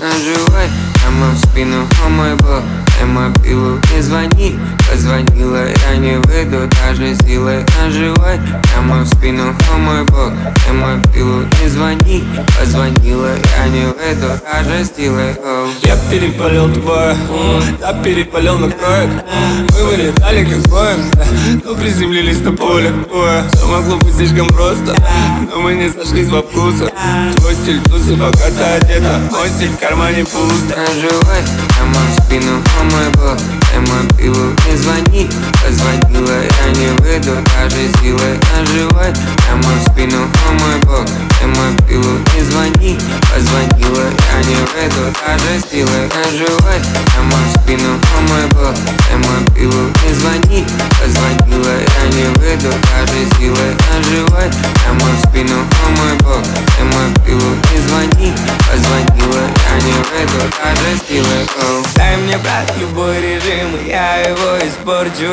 Наживай прямо в спину, о мой бог Эма пилу не звони. Позвонила, я не выйду даже силой Наживай прямо в спину, о мой бог Эма пилу не звони. Позвонила, я не выйду даже силой Я перепалил твое, я перепалил на кроек. Мы вылетали как боем, но приземлились на поле боя. Все могло быть слишком просто, но мы не сошлись во вкусах Твой стиль тусы, пока ты одета Мой стиль в кармане пусто Наживай прямо в спину, о мой бог Эма пилу не звони. Позвонила, я не выйду даже силой Наживай. Прямо в спину, о мой бог Эма пилу не звони. Позвонила, я не выйду даже силой Наживай. Прямо в спину, о мой бог Эма пилу не звони. Позвонила, я не выйду даже силой Наживай. Прямо в спину, выйду даже силой Дай мне, брат, любой режим, и я его испорчу.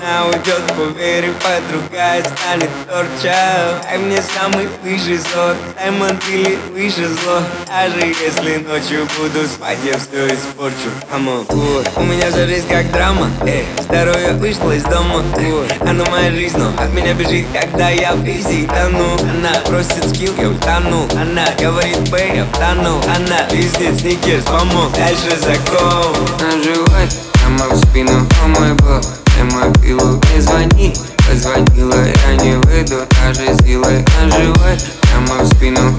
Она уйдет, поверив, а другая станет торча Дай мне самый высший сорт, дай мотыли выше зло. Даже если ночью буду спать, я все испорчу. Come on. У меня вся жизнь как драма, эй, здоровье вышло из дома ой. Оно моя жизнь, но от меня бежит, когда я в писи тону Она просит скилл, я утону. Она говорит, бэй, я втону Она везде сникерс, помог, дальше закон Наживай. Прямо в спину, о мой бог пилу не звони. Позвонила, я не выйду даже силой Наживай. Прямо в спину,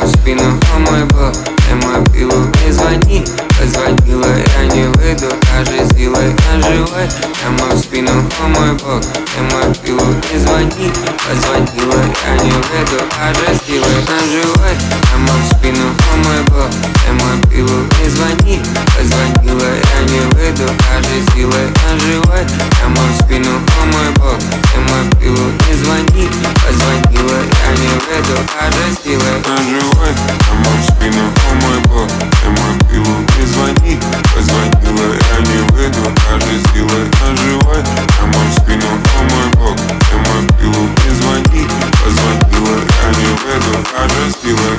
в спину, о мой не звони. Позвонила, я не выйду даже силой прямо в спину, о мой бог. Эма пилу не звони. Позвонила, я не выйду даже силой Наживай прямо в спину, о мой бог. Эма пилу не звони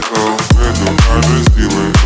Поэтому, поэтому каждый силой